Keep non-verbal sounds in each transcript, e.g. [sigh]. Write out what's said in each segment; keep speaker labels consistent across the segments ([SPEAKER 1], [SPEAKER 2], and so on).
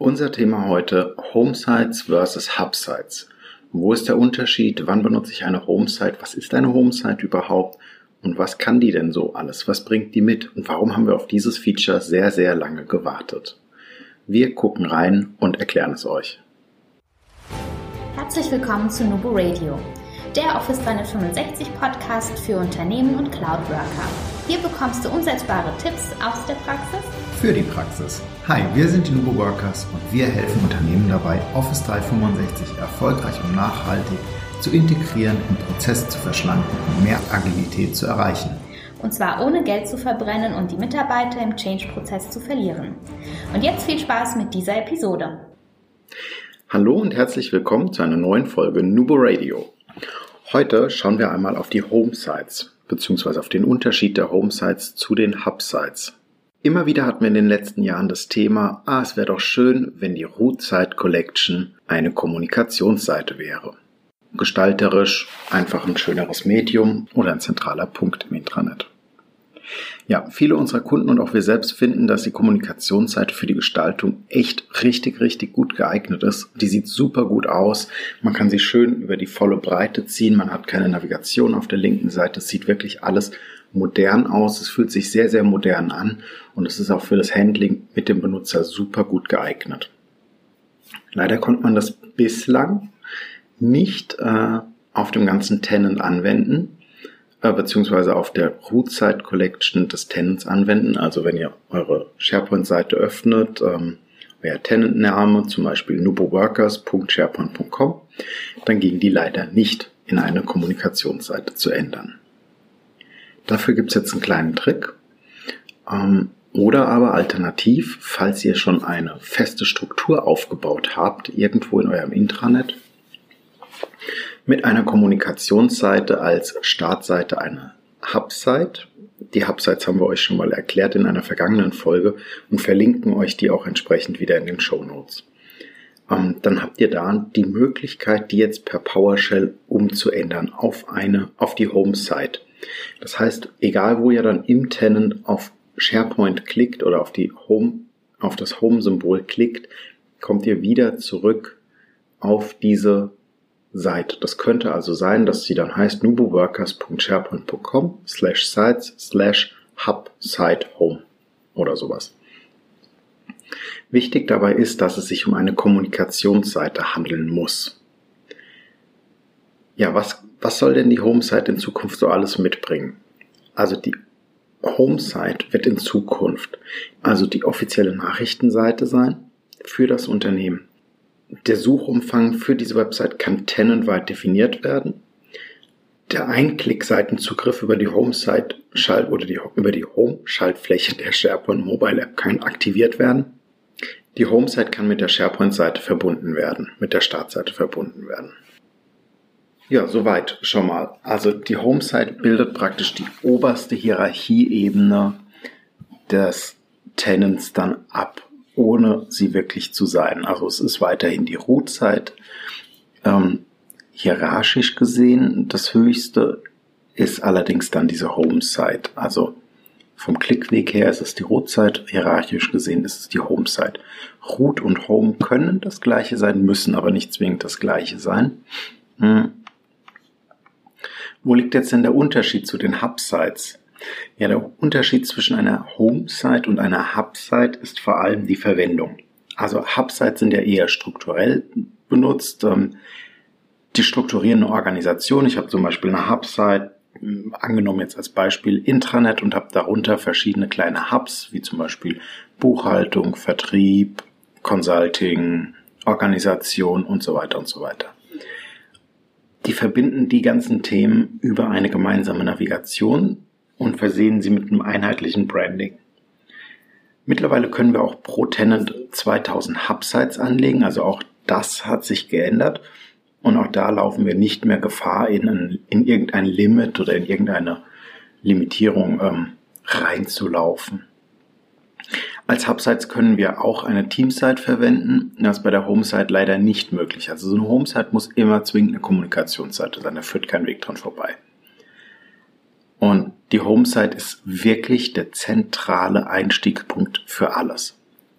[SPEAKER 1] Unser Thema heute Homesites versus Hubsites. Wo ist der Unterschied? Wann benutze ich eine Homesite? Was ist eine Homesite überhaupt? Und was kann die denn so alles? Was bringt die mit? Und warum haben wir auf dieses Feature sehr, sehr lange gewartet? Wir gucken rein und erklären es euch.
[SPEAKER 2] Herzlich willkommen zu Nubo Radio, der Office 365 Podcast für Unternehmen und Cloud Worker. Hier bekommst du umsetzbare Tipps aus der Praxis
[SPEAKER 3] für die Praxis. Hi, wir sind die Nubo Workers und wir helfen Unternehmen dabei, Office 365 erfolgreich und nachhaltig zu integrieren und Prozesse zu verschlanken und mehr Agilität zu erreichen.
[SPEAKER 2] Und zwar ohne Geld zu verbrennen und die Mitarbeiter im Change-Prozess zu verlieren. Und jetzt viel Spaß mit dieser Episode.
[SPEAKER 1] Hallo und herzlich willkommen zu einer neuen Folge Nubo Radio. Heute schauen wir einmal auf die Home-Sites beziehungsweise auf den Unterschied der Home-Sites zu den Hub-Sites. Immer wieder hatten wir in den letzten Jahren das Thema, ah, es wäre doch schön, wenn die Site Collection eine Kommunikationsseite wäre. Gestalterisch einfach ein schöneres Medium oder ein zentraler Punkt im Intranet. Ja, viele unserer Kunden und auch wir selbst finden, dass die Kommunikationsseite für die Gestaltung echt richtig, richtig gut geeignet ist. Die sieht super gut aus. Man kann sie schön über die volle Breite ziehen. Man hat keine Navigation auf der linken Seite. Es sieht wirklich alles modern aus. Es fühlt sich sehr, sehr modern an und es ist auch für das Handling mit dem Benutzer super gut geeignet. Leider konnte man das bislang nicht äh, auf dem ganzen Tenant anwenden äh, beziehungsweise auf der Root Site Collection des Tenants anwenden. Also wenn ihr eure SharePoint-Seite öffnet, ähm, wäre Tenant-Name zum Beispiel nuboworkers.sharepoint.com, dann ging die leider nicht in eine Kommunikationsseite zu ändern. Dafür gibt es jetzt einen kleinen Trick. Ähm, oder aber alternativ, falls ihr schon eine feste Struktur aufgebaut habt, irgendwo in eurem Intranet, mit einer Kommunikationsseite als Startseite eine Hubsite. Die Hubsites haben wir euch schon mal erklärt in einer vergangenen Folge und verlinken euch die auch entsprechend wieder in den Show Notes. Ähm, dann habt ihr da die Möglichkeit, die jetzt per PowerShell umzuändern auf eine, auf die Home-Site. Das heißt, egal wo ihr dann im Tenant auf SharePoint klickt oder auf die Home, auf das Home-Symbol klickt, kommt ihr wieder zurück auf diese Seite. Das könnte also sein, dass sie dann heißt nuboworkers.sharepoint.com slash sites slash hub site home oder sowas. Wichtig dabei ist, dass es sich um eine Kommunikationsseite handeln muss. Ja, was, was soll denn die Home-Site in Zukunft so alles mitbringen? Also die Home-Site wird in Zukunft also die offizielle Nachrichtenseite sein für das Unternehmen. Der Suchumfang für diese Website kann tenantweit definiert werden. Der Einklick-Seitenzugriff über die Home-Site Schalt oder die, über die Home-Schaltfläche der SharePoint Mobile App kann aktiviert werden. Die Home-Site kann mit der SharePoint-Seite verbunden werden, mit der Startseite verbunden werden. Ja, soweit schon mal. Also die Home-Site bildet praktisch die oberste Hierarchieebene des Tenants dann ab ohne sie wirklich zu sein. Also es ist weiterhin die Root-Site. Ähm, hierarchisch gesehen, das höchste ist allerdings dann diese Home-Site. Also vom Klickweg her ist es die Root-Site, hierarchisch gesehen ist es die Home-Site. Root und Home können das gleiche sein, müssen aber nicht zwingend das gleiche sein. Hm. Wo liegt jetzt denn der Unterschied zu den Hub-Sites? Ja, der Unterschied zwischen einer Home-Site und einer Hub-Site ist vor allem die Verwendung. Also Hub-Sites sind ja eher strukturell benutzt. Ähm, die strukturieren eine Organisation. Ich habe zum Beispiel eine Hub-Site, angenommen jetzt als Beispiel Intranet und habe darunter verschiedene kleine Hubs, wie zum Beispiel Buchhaltung, Vertrieb, Consulting, Organisation und so weiter und so weiter. Die verbinden die ganzen Themen über eine gemeinsame Navigation und versehen sie mit einem einheitlichen Branding. Mittlerweile können wir auch pro Tenant 2000 Hubsites anlegen, also auch das hat sich geändert. Und auch da laufen wir nicht mehr Gefahr, in, ein, in irgendein Limit oder in irgendeine Limitierung ähm, reinzulaufen. Als Hubsites können wir auch eine Teamsite verwenden. Das ist bei der Homesite leider nicht möglich. Also so eine Homesite muss immer zwingend eine Kommunikationsseite sein. Da führt kein Weg dran vorbei. Und die Homesite ist wirklich der zentrale Einstiegspunkt für alles.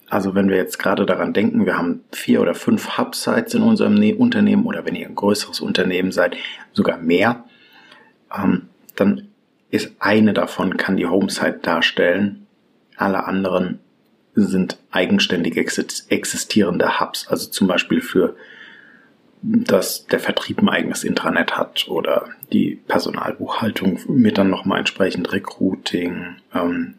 [SPEAKER 1] Also wenn wir jetzt gerade daran denken, wir haben vier oder fünf Hub-Sites in unserem ne Unternehmen oder wenn ihr ein größeres Unternehmen seid, sogar mehr, ähm, dann ist eine davon, kann die Home-Site darstellen. Alle anderen sind eigenständig existierende Hubs, also zum Beispiel für dass der Vertrieb ein eigenes Intranet hat oder die Personalbuchhaltung mit dann nochmal entsprechend Recruiting ähm,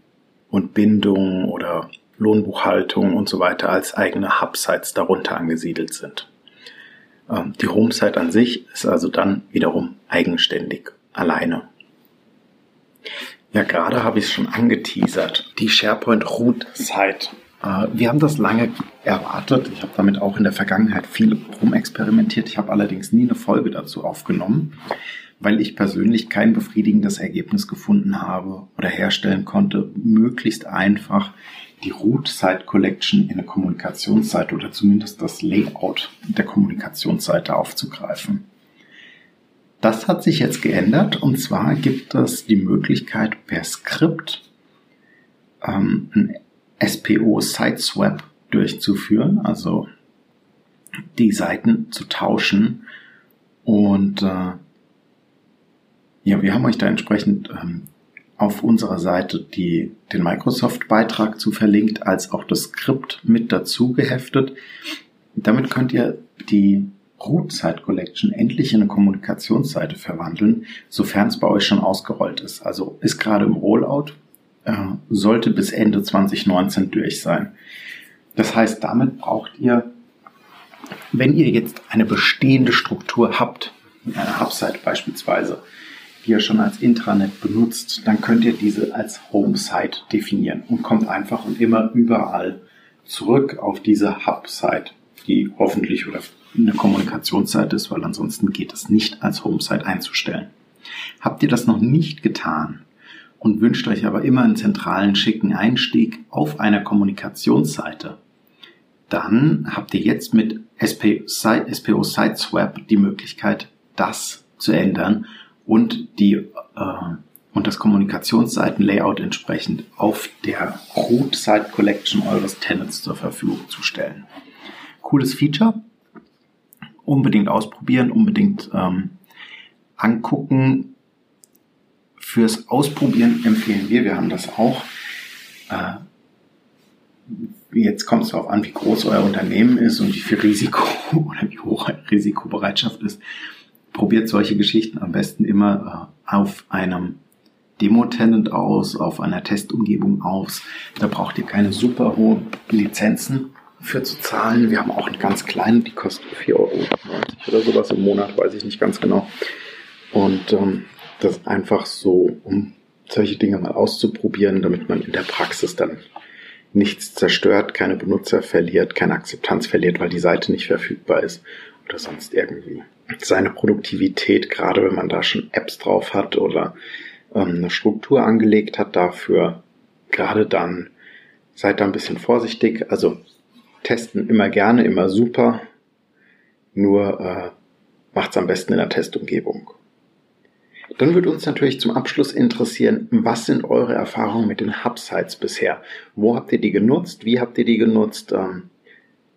[SPEAKER 1] und Bindung oder Lohnbuchhaltung und so weiter als eigene Hub-Sites darunter angesiedelt sind. Ähm, die Home-Site an sich ist also dann wiederum eigenständig, alleine. Ja, gerade habe ich es schon angeteasert. Die SharePoint Root Site äh, wir haben das lange erwartet. Ich habe damit auch in der Vergangenheit viel rumexperimentiert. Ich habe allerdings nie eine Folge dazu aufgenommen, weil ich persönlich kein befriedigendes Ergebnis gefunden habe oder herstellen konnte, möglichst einfach die Root Site Collection in eine Kommunikationsseite oder zumindest das Layout der Kommunikationsseite aufzugreifen. Das hat sich jetzt geändert und zwar gibt es die Möglichkeit per Skript ähm, ein SPO Sideswap durchzuführen, also die Seiten zu tauschen. Und äh, ja, wir haben euch da entsprechend ähm, auf unserer Seite die, den Microsoft-Beitrag zu verlinkt, als auch das Skript mit dazu geheftet. Damit könnt ihr die Root Site Collection endlich in eine Kommunikationsseite verwandeln, sofern es bei euch schon ausgerollt ist. Also ist gerade im Rollout, äh, sollte bis Ende 2019 durch sein. Das heißt, damit braucht ihr, wenn ihr jetzt eine bestehende Struktur habt, eine Hubsite beispielsweise, die ihr schon als Intranet benutzt, dann könnt ihr diese als Home-Site definieren und kommt einfach und immer überall zurück auf diese Hub-Site, die hoffentlich oder eine Kommunikationsseite ist, weil ansonsten geht es nicht als Home-Site einzustellen. Habt ihr das noch nicht getan, und wünscht euch aber immer einen zentralen, schicken Einstieg auf einer Kommunikationsseite, dann habt ihr jetzt mit SPO, Siteswap die Möglichkeit, das zu ändern und die äh, und das Kommunikationsseitenlayout entsprechend auf der Root Site Collection eures Tenants zur Verfügung zu stellen. Cooles Feature. Unbedingt ausprobieren, unbedingt ähm, angucken, fürs Ausprobieren empfehlen wir, wir haben das auch. Äh, jetzt kommt es darauf an, wie groß euer Unternehmen ist und wie viel Risiko [laughs] oder wie hoch eure Risikobereitschaft ist. Probiert solche Geschichten am besten immer äh, auf einem Demo-Tenant aus, auf einer Testumgebung aus. Da braucht ihr keine super hohen Lizenzen für zu zahlen. Wir haben auch eine ganz kleine, die kostet 4,90 Euro oder sowas im Monat, weiß ich nicht ganz genau. Und ähm, das einfach so, um solche Dinge mal auszuprobieren, damit man in der Praxis dann nichts zerstört, keine Benutzer verliert, keine Akzeptanz verliert, weil die Seite nicht verfügbar ist oder sonst irgendwie. Seine Produktivität, gerade wenn man da schon Apps drauf hat oder ähm, eine Struktur angelegt hat dafür, gerade dann seid da ein bisschen vorsichtig. Also testen immer gerne, immer super, nur äh, macht's am besten in der Testumgebung. Dann würde uns natürlich zum Abschluss interessieren, was sind eure Erfahrungen mit den Hub-Sites bisher? Wo habt ihr die genutzt? Wie habt ihr die genutzt? Ähm,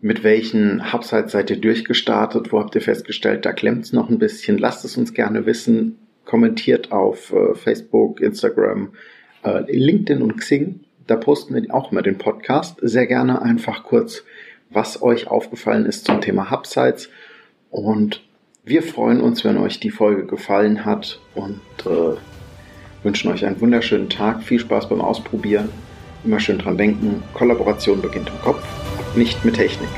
[SPEAKER 1] mit welchen Hub-Sites seid ihr durchgestartet? Wo habt ihr festgestellt, da klemmt es noch ein bisschen? Lasst es uns gerne wissen. Kommentiert auf äh, Facebook, Instagram, äh, LinkedIn und Xing. Da posten wir auch immer den Podcast. Sehr gerne einfach kurz, was euch aufgefallen ist zum Thema Hub-Sites. Und wir freuen uns, wenn euch die Folge gefallen hat und äh, wünschen euch einen wunderschönen Tag. Viel Spaß beim Ausprobieren. Immer schön dran denken, Kollaboration beginnt im Kopf, nicht mit Technik.